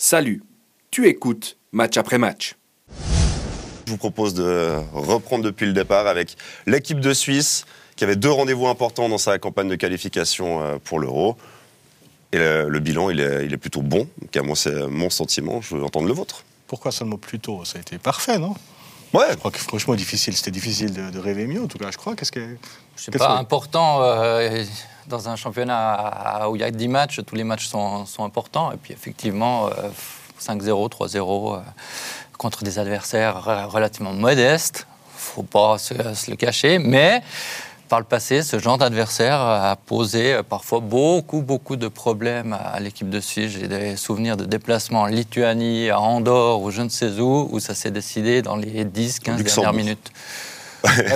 Salut, tu écoutes match après match. Je vous propose de reprendre depuis le départ avec l'équipe de Suisse qui avait deux rendez-vous importants dans sa campagne de qualification euh, pour l'Euro. Et le, bilan, il est, plutôt bon. Donc, moi, c'est mon sentiment. Je veux entendre le vôtre. Pourquoi seulement plutôt Ça a été parfait, non? Ouais. Je crois que franchement, difficile. C'était difficile de, rêver mieux, en tout cas, je crois. Qu'est-ce que. C'est pas important. Euh, dans un championnat où il y a 10 matchs, tous les matchs sont, importants. Et puis effectivement, 5-0, euh, 3-0 euh, contre des adversaires relativement modestes. Il ne faut pas se, le cacher. Mais par le passé, ce genre d'adversaire a posé euh, parfois beaucoup, beaucoup de problèmes à l'équipe de Suisse. J'ai des souvenirs de déplacements en Lituanie, à Andorre ou je ne sais où, où ça s'est décidé dans les 10-15 dernières minutes.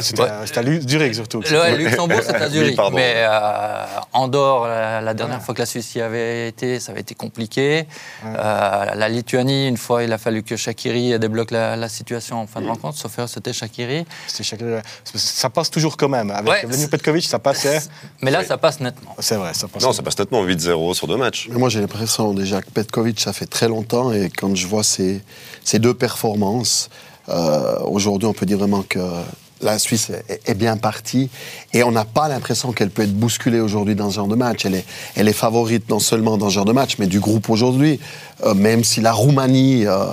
C'était à, Zurich surtout. Le, Luxembourg, c'est à Zurich. mais euh, Andorre, la, dernière fois que la Suisse y avait été, ça avait été compliqué. Euh, la Lituanie, une fois, il a fallu que Shakiri débloque la, situation en fin de rencontre. Sauf que c'était Shakiri. C'était Shakiri. Ça passe toujours quand même. Avec Vladimir Petkovic, ça passait. Mais là, ça passe nettement. C'est vrai, ça passe. Non, ça passe nettement 8-0 sur deux matchs. Mais moi, j'ai l'impression déjà que Petkovic, ça fait très longtemps. Et quand je vois ces, ces deux performances, euh, aujourd'hui, on peut dire vraiment que la Suisse est, bien partie et on n'a pas l'impression qu'elle peut être bousculée aujourd'hui dans ce genre de match. Elle est, elle est favorite non seulement dans ce genre de match, mais du groupe aujourd'hui. Euh, même si la Roumanie, euh,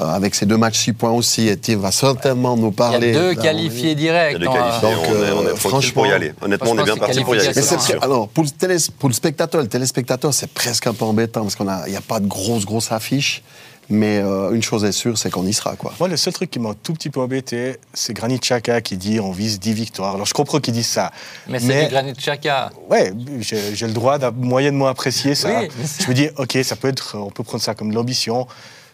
euh, avec ses deux matchs 6 points aussi, et va certainement nous parler. Il y a deux qualifiés directs. Qualifiés, Donc, on est, franchement, pour y aller. Honnêtement, on est bien parti pour y aller. alors, pour le, pour le spectateur, le téléspectateur, c'est presque un peu embêtant parce qu'il n'y a, a pas de grosse, grosse affiche. Mais euh, une chose est sûre, c'est qu'on y sera. Quoi. Moi, le seul truc qui m'a tout petit peu embêté, c'est Granit Xhaka qui dit on vise 10 victoires. Alors, je comprends qu'il dise ça. Mais, c'est Granit Xhaka. Ouais, j'ai le droit de moyennement apprécier ça. je me dis, OK, ça peut être, on peut prendre ça comme de l'ambition.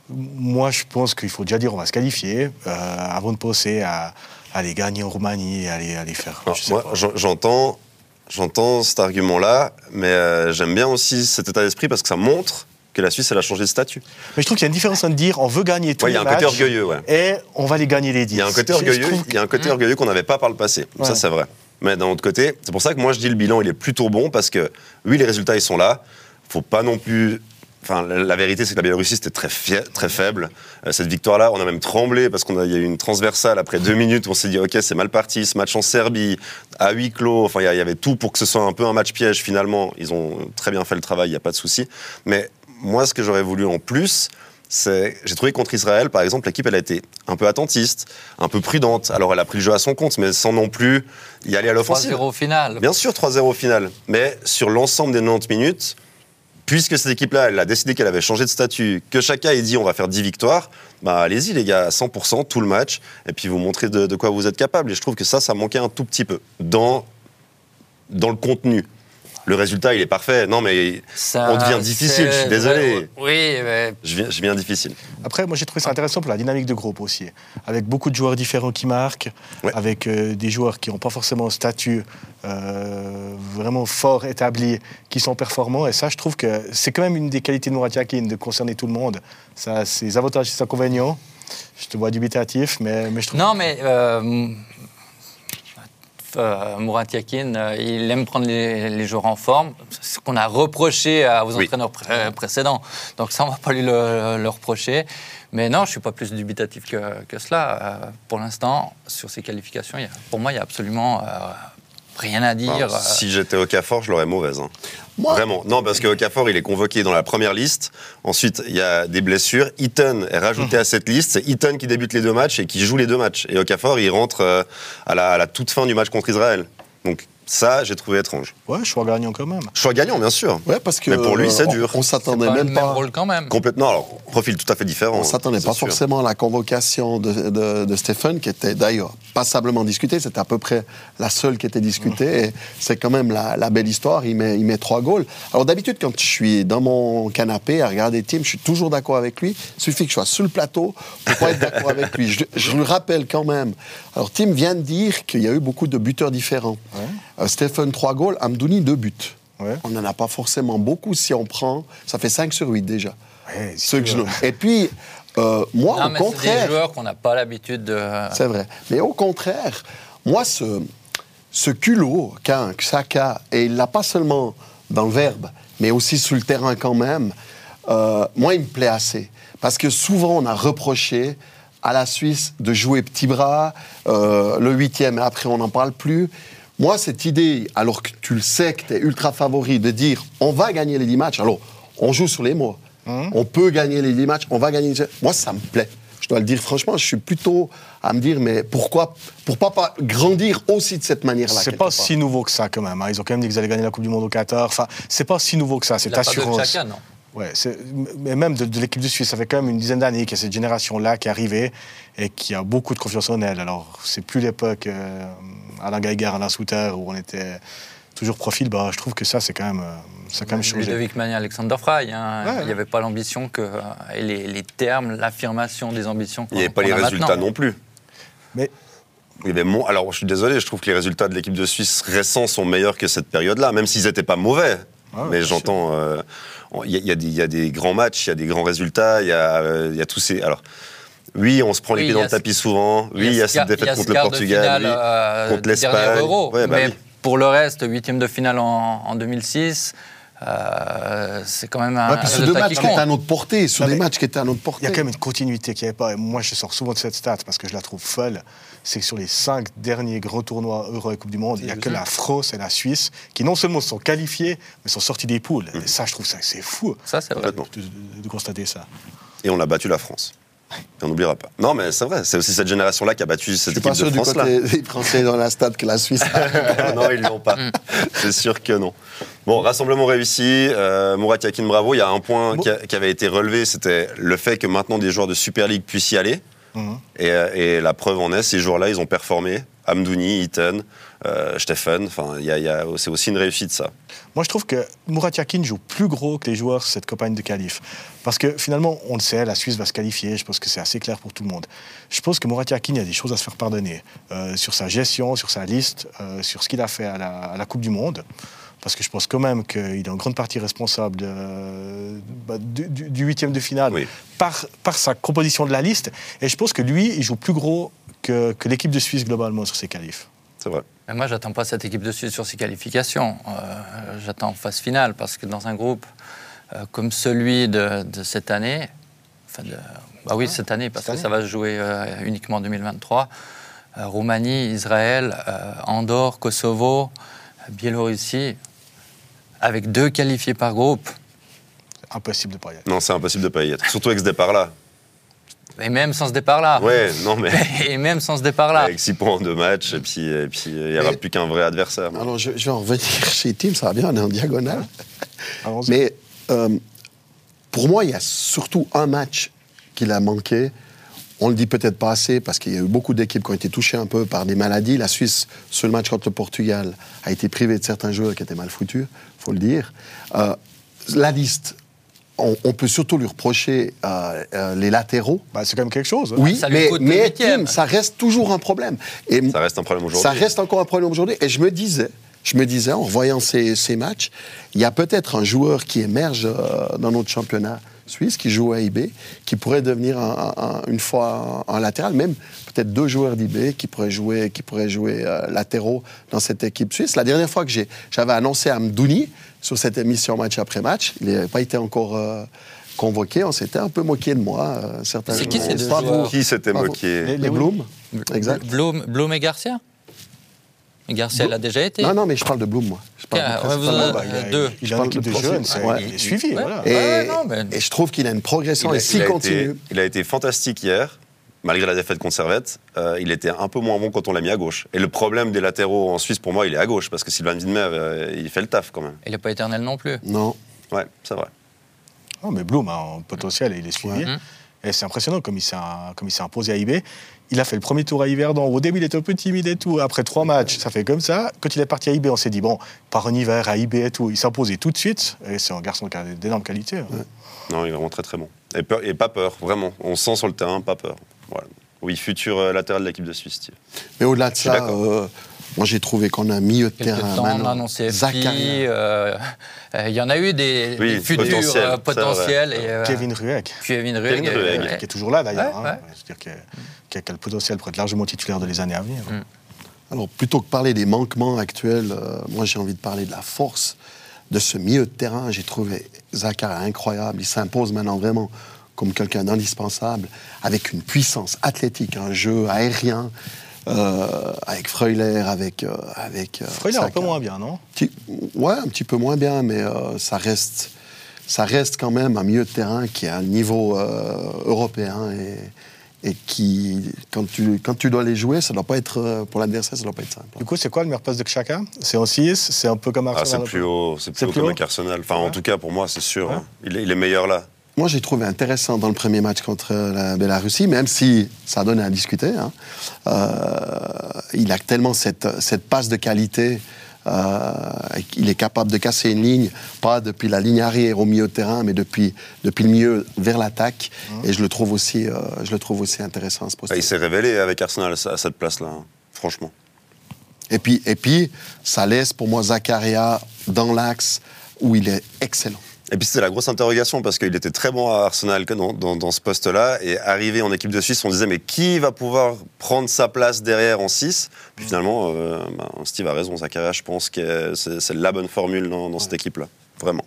Moi, je pense qu'il faut déjà dire on va se qualifier euh, avant de penser à, aller gagner en Roumanie et aller, aller faire. moi, j'entends. J'entends cet argument-là, mais euh, j'aime bien aussi cet état d'esprit parce que ça montre que la Suisse, elle a changé de statut. Mais je trouve qu'il y a une différence entre dire on veut gagner tous les matchs. Il y a un côté orgueilleux, ouais. Et on va les gagner les 10. Il y a un côté orgueilleux, il y a un côté orgueilleux qu'on n'avait pas par le passé. Ça, c'est vrai. Mais d'un autre côté, c'est pour ça que moi, je dis le bilan, il est plutôt bon parce que, oui, les résultats, ils sont là. Faut pas non plus Enfin, la, vérité, c'est que la Biélorussie, c'était très, très faible. Euh, cette victoire-là, on a même tremblé parce qu'il y a eu une transversale après deux minutes. On s'est dit, OK, c'est mal parti. Ce match en Serbie, à huis clos. Enfin, il y, avait tout pour que ce soit un peu un match piège. Finalement, ils ont très bien fait le travail, il n'y a pas de souci. Mais moi, ce que j'aurais voulu en plus, c'est, j'ai trouvé contre Israël, par exemple, l'équipe, elle a été un peu attentiste, un peu prudente. Alors, elle a pris le jeu à son compte, mais sans non plus y aller à l'offensive. 3-0 au final. Bien sûr, 3-0 au final. Mais sur l'ensemble des 90 minutes, puisque cette équipe-là, elle a décidé qu'elle avait changé de statut, que chacun ait dit on va faire 10 victoires, bah allez-y les gars, 100%, tout le match, et puis vous montrez de, de, quoi vous êtes capable. Et je trouve que ça, ça manquait un tout petit peu dans, dans le contenu le résultat, il est parfait. Non, mais on devient difficile, je suis désolé. Oui, mais... je, viens, je viens difficile. Après, moi, j'ai trouvé ça intéressant pour la dynamique de groupe aussi. Avec beaucoup de joueurs différents qui marquent, avec euh, des joueurs qui n'ont pas forcément un statut euh, vraiment fort établi, qui sont performants. Et ça, je trouve que c'est quand même une des qualités de Murat de concerner tout le monde. Ça a ses avantages et ses inconvénients. Je te vois dubitatif, mais, mais je trouve... Non, mais... Euh, euh, Murat Yakin, euh, il aime prendre les, joueurs en forme, ce qu'on a reproché à vos entraîneurs euh, précédents. Donc ça, on ne va pas lui le, reprocher. Mais non, je ne suis pas plus dubitatif que, cela. pour l'instant, sur ces qualifications, pour moi, il n'y a absolument rien à dire. si j'étais au CAFOR, je l'aurais mauvaise. Hein. Vraiment. Non, parce que Okafor, il est convoqué dans la première liste. Ensuite, il y a des blessures. Eaton est rajouté à cette liste. C'est Eaton qui débute les deux matchs et qui joue les deux matchs. Et Okafor, il rentre euh, à la, à la toute fin du match contre Israël. Donc, ça, j'ai trouvé étrange. Ouais, choix gagnant quand même. Choix gagnant, bien sûr. Ouais, parce que Mais pour lui, c'est dur. On, s'attendait même pas. rôle quand même. Complètement. Alors, profil tout à fait différent. On s'attendait pas forcément à la convocation de, de, de Stéphane, qui était d'ailleurs passablement discutée. C'était à peu près la seule qui était discutée. Et c'est quand même la, la, belle histoire. Il met, il met trois goals. Alors d'habitude, quand je suis dans mon canapé à regarder Tim, je suis toujours d'accord avec lui. Il suffit que je sois sur le plateau pour pas être d'accord avec lui. Je, je, le rappelle quand même. Alors Tim vient de dire qu'il y a eu beaucoup de buteurs différents. Ouais. Euh, Stéphane, 3 goals, Amdouni, 2 buts. On n'en a pas forcément beaucoup si on prend. Ça fait 5 sur 8 déjà. Et puis, euh, moi, au contraire. C'est des joueurs qu'on n'a pas l'habitude de. C'est vrai. Mais au contraire, moi, ce, ce culot qu'a Saka, et il l'a pas seulement dans le verbe, mais aussi sur le terrain quand même, euh, moi, il me plaît assez. Parce que souvent, on a reproché à la Suisse de jouer petit bras, euh, le huitième, et après, on n'en parle plus. Moi, cette idée, alors que tu le sais que tu es ultra favori, de dire on va gagner les 10 matchs, alors on joue sur les mots. On peut gagner les 10 matchs, on va gagner les... Moi, ça me plaît. Je dois le dire franchement, je suis plutôt à me dire, mais pourquoi, pourquoi pas grandir aussi de cette manière-là C'est pas part. si nouveau que ça quand même. hein. Ils ont quand même dit qu'ils allaient gagner la Coupe du Monde au Qatar. Enfin, c'est pas si nouveau que ça, cette de assurance. chacun, non. Ouais, mais même de, de l'équipe de Suisse, ça fait quand même une dizaine d'années qu'il y a cette génération-là qui est arrivée et qui a beaucoup de confiance en elle. Alors, c'est plus l'époque euh, Alain Geiger, Alain Souter, où on était toujours profil. Bah, je trouve que ça, c'est quand même, euh, ça a quand même changé. Ludovic Mania, Alexander Fry. hein. Ouais, Il ouais. n'y avait pas l'ambition que. Et les, les termes, l'affirmation des ambitions. Il n'y avait pas les résultats maintenant. non plus. Mais y avait mon- Alors, je suis désolé, je trouve que les résultats de l'équipe de Suisse récents sont meilleurs que cette période-là, même s'ils n'étaient pas mauvais. Ah Mais j'entends. euh, Il y, a- il y a des- il y a des grands matchs, il y a des grands résultats, il y a, euh, il y a tous ces. Alors, oui, on se prend les pieds dans le tapis souvent. Oui, il y a ce cette défaite contre le Portugal, finale, oui, euh, contre l'Espagne. Ouais, bah mais oui. pour le reste, huitième de finale en, en 2006, euh, c'est quand même un Ouais, puis sur deux matchs qui étaient à notre portée, sur Non, des matchs qui étaient à notre il portée. y a quand même une continuité qu'il n'y avait pas. Et moi, je sors souvent de cette stat parce que je la trouve folle. C'est que sur les cinq derniers gros tournois Euro et Coupe du Monde, il n'y a que la France et la Suisse qui non seulement sont qualifiés, mais sont sortis des poules. Et ça, je trouve ça c'est fou Ça, c'est vrai. De- de constater ça. Et on a battu la France. Et on n'oubliera pas. Non, mais c'est vrai, c'est aussi cette génération-là qui a battu cette équipe de du France-là. côté des Français dans la stade que la Suisse. non, ils l'ont pas. C'est sûr que non. Bon, rassemblement réussi. Euh, Mourad Yakin, bravo. Il y a un point Bon. qui, a- qui avait été relevé, c'était le fait que maintenant des joueurs de Super League puissent y aller. Mhm. Et, euh, et la preuve en est, ces joueurs-là, ils ont performé. Amdouni, Eaton, euh, Stephen. Enfin, il y a- il y a- c'est aussi une réussite, ça. Moi, je trouve que Murat Yakin joue plus gros que les joueurs sur cette campagne de qualif. Parce que finalement, on le sait, la Suisse va se qualifier. Je pense que c'est assez clair pour tout le monde. Je pense que Murat Yakin, il y a des choses à se faire pardonner. Euh, sur sa gestion, sur sa liste, euh, sur ce qu'il a fait à la, à la Coupe du Monde. Parce que je pense quand même qu'il est en grande partie responsable de- bah, du, huitième de finale Oui. par, par sa composition de la liste. Et je pense que lui, il joue plus gros que, que l'équipe de Suisse globalement sur ses qualifs. C'est vrai. Mais moi, j'attends pas cette équipe de Suisse sur ses qualifications. Euh, j'attends phase finale parce que dans un groupe euh, comme celui de, de cette année, enfin de- bah oui, cette année, parce Cette que ça va se jouer euh, uniquement en 2023, euh, Roumanie, Israël, euh, Andorre, Kosovo, Biélorussie, avec deux qualifiés par groupe, Impossible de pas y aller. Non, c'est impossible de pas y être. Surtout avec ce départ-là. Et même sans ce départ-là. Ouais, non, mais Et même sans ce départ-là. avec 6 points en deux matchs, et puis et puis, il n'y aura Mais- plus qu'un vrai adversaire. Alors, je, je vais en revenir chez Tim, ça va bien, on est en diagonale. Allons-y. Mais euh, pour moi, il y a surtout un match qu'il a manqué. On le dit peut-être pas assez parce qu'il y a eu beaucoup d'équipes qui ont été touchées un peu par des maladies. La Suisse, sur le match contre le Portugal, a été privée de certains joueurs qui étaient mal foutus, faut le dire. Euh, la liste, on, on peut surtout lui reprocher euh, euh, les latéraux. Bah, c'est quand même quelque chose. hein. Oui, ça mais, mais ça reste toujours un problème. Et Ça reste un problème aujourd'hui. ça reste encore un problème aujourd'hui. Et je me disais, je me disais, en voyant ces, ces matchs, il y a peut-être un joueur qui émerge euh, dans notre championnat suisse, qui joue à IB, qui pourrait devenir un- un- un- une fois un, un latéral, même peut-être deux joueurs d'IB qui pourraient jouer, qui pourraient jouer euh, latéraux dans cette équipe suisse. La dernière fois que j'ai- j'avais annoncé à Mdouni sur cette émission match après match, il n'avait pas été encore euh, convoqué. On s'était un peu moqué de moi. euh, certains C'est qui ces deux. Qui s'était moqué Les- Les Exact. Blum, Blum et Garcia? Garcia, elle a déjà été. Non, non, mais je parle de Bloom, moi. Je parle Tiens, de vous euh, bah, il, a, deux. il a une équipe de de jeunes, c'est- Ouais. il est suivi. Ouais. Voilà. Et, Ouais, non, mais- et je trouve qu'il a une progression. Il a- et s'il continue. été- il a été fantastique hier. Malgré la défaite contre Servette, euh, il était un peu moins bon quand on l'a mis à gauche. Et le problème des latéraux en Suisse, pour moi, il est à gauche, parce que Sylvain Widmer, euh, il fait le taf quand même. Il n'est pas éternel non plus. Non. Ouais, c'est vrai. Non, mais Bloom a un potentiel et il est suivi. Ouais. Et c'est impressionnant comme il s'est imposé à IB. Il a fait le premier tour à Yverdon. Au début, il était un peu timide et tout. Après trois matchs, ça fait comme ça. Quand il est parti à IB, on s'est dit, bon, par un hiver à IB et tout, il s'est imposé tout de suite. Et c'est un garçon qui a d'énormes qualités. hein. Non, il est vraiment très très bon. Et, peur- et pas peur, vraiment. On sent sur le terrain, pas peur. Voilà. Oui, futur euh, latéral de l'équipe de Suisse. Steve. Mais au-delà de ça, euh, moi j'ai trouvé qu'on a un milieu de terrain temps, on a maintenant. annoncé FI. Zakaria. euh, euh, Il y en a eu des, Oui, des futurs potentiels, euh, potentiels. Et, euh, Kevin Rueg, Kevin ouais. qui est toujours là d'ailleurs. Ouais, hein. ouais. C'est-à-dire qu'il a- a, le potentiel pour être largement titulaire de les années à venir. Mm. Alors plutôt que parler des manquements actuels, euh, moi j'ai envie de parler de la force de ce milieu de terrain, j'ai trouvé Zachar incroyable. Il s'impose maintenant vraiment comme quelqu'un d'indispensable, avec une puissance athlétique, un jeu aérien, avec Freuler, avec. euh, avec euh, Freuler, un peu moins bien, non? Petit- ouais, un petit peu moins bien, mais euh, ça reste. Ça reste quand même un milieu de terrain qui est à un niveau euh, européen et, et qui, quand tu, quand tu dois les jouer, ça doit pas être, euh, pour l'adversaire, ça doit pas être simple. Du coup, c'est quoi le meilleur poste de Chaka C'est en 6 C'est un peu comme Ah, c'est Arsenal plus haut, c'est C'est plus haut plus que haut Mec Arsenal. Enfin, en tout cas, pour moi, c'est sûr. Ouais. hein. Il, est, il est meilleur là. Moi, j'ai trouvé intéressant dans le premier match contre la Bélarussie, même si ça donne à discuter. hein. Euh, il a tellement cette, cette passe de qualité. euh, il est capable de casser une ligne, pas depuis la ligne arrière au milieu de terrain, mais depuis, depuis le milieu vers l'attaque. Et je le trouve aussi, euh, je le trouve aussi intéressant à ce poste. Ah, il s'est révélé avec Arsenal à à cette place-là, hein. franchement. Et puis, et puis, ça laisse pour moi Zakaria dans l'axe où il est excellent. Et puis c'était la grosse interrogation parce qu'il était très bon à Arsenal dans, dans- dans ce poste-là et arrivé en équipe de Suisse, on disait mais qui va pouvoir prendre sa place derrière en 6 Puis finalement, euh, bah, Steve a raison, Zakaria, je pense que c'est c'est la bonne formule dans, dans cette équipe-là, vraiment.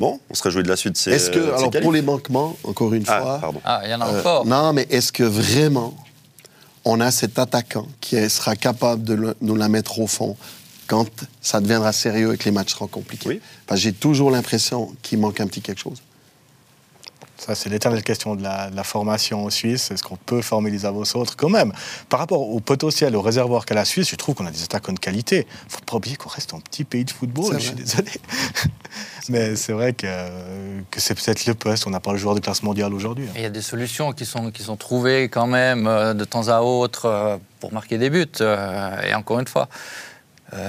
Bon, on se réjouit de la suite. c'est- Est-ce que, c'est alors pour les manquements, encore une Ah, fois, pardon. Ah, il y en a Euh, encore. non, mais est-ce que vraiment on a cet attaquant qui sera capable de le- nous la mettre au fond? Quand ça deviendra sérieux et que les matchs seront compliqués Oui. Parce que j'ai toujours l'impression qu'il manque un petit quelque chose. Ça, c'est l'éternelle question de la, de la formation en Suisse. Est-ce qu'on peut former les avos autres Quand même, par rapport au potentiel, au réservoir qu'a la Suisse, je trouve qu'on a des attaquants de qualité. Il ne faut pas oublier qu'on reste un petit pays de football, je suis désolé. Mais c'est vrai que, que c'est peut-être le poste. On n'a pas le joueur de classe mondiale aujourd'hui. hein. Il y a des solutions qui sont, qui sont trouvées quand même euh, de temps à autre euh, pour marquer des buts. Euh, et encore une fois,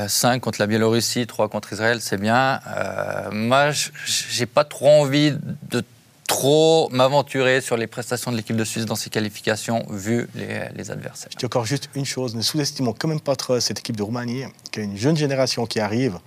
5 contre la Biélorussie, 3 contre Israël, c'est bien. Euh, moi, j'ai pas trop envie de trop m'aventurer sur les prestations de l'équipe de Suisse dans ces qualifications, vu les, les adversaires. Je dis encore juste une chose, ne sous-estimons quand même pas trop cette équipe de Roumanie, qui a une jeune génération qui arrive,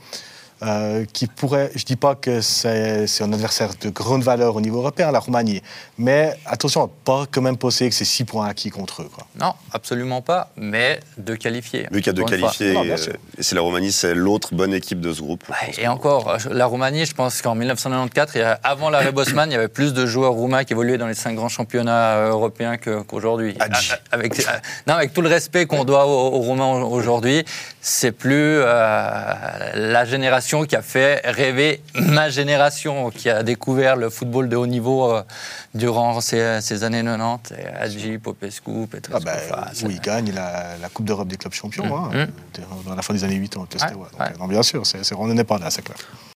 euh, qui pourrait, je dis pas que c'est un adversaire de grande valeur au niveau européen, la Roumanie, mais attention à pas quand même penser que c'est 6 points acquis contre eux. Quoi. Non, absolument pas, mais de qualifier. Lui qui a euh, sûr. et c'est la Roumanie, c'est l'autre bonne équipe de ce groupe. Et encore, la Roumanie, je pense qu'en 1994, il y a- avant l'arrêt Bosman, il y avait plus de joueurs roumains qui évoluaient dans les cinq grands championnats euh, européens qu'aujourd'hui. Ah, Avec, euh, non, avec tout le respect qu'on doit aux, aux Roumains aujourd'hui, c'est plus euh, la génération qui a fait rêver ma génération, qui a découvert le football de haut niveau euh, durant ces, ces années 90. Et Hadji, Popescu, Petrescu. Ah ben, où il gagne la, la Coupe d'Europe des clubs champions, Mm, hein, mm. dans la fin des années 80 avec le Ouais. Donc, ouais. euh, non, bien sûr, c'est, c'est- on n'en est pas là, c'est clair.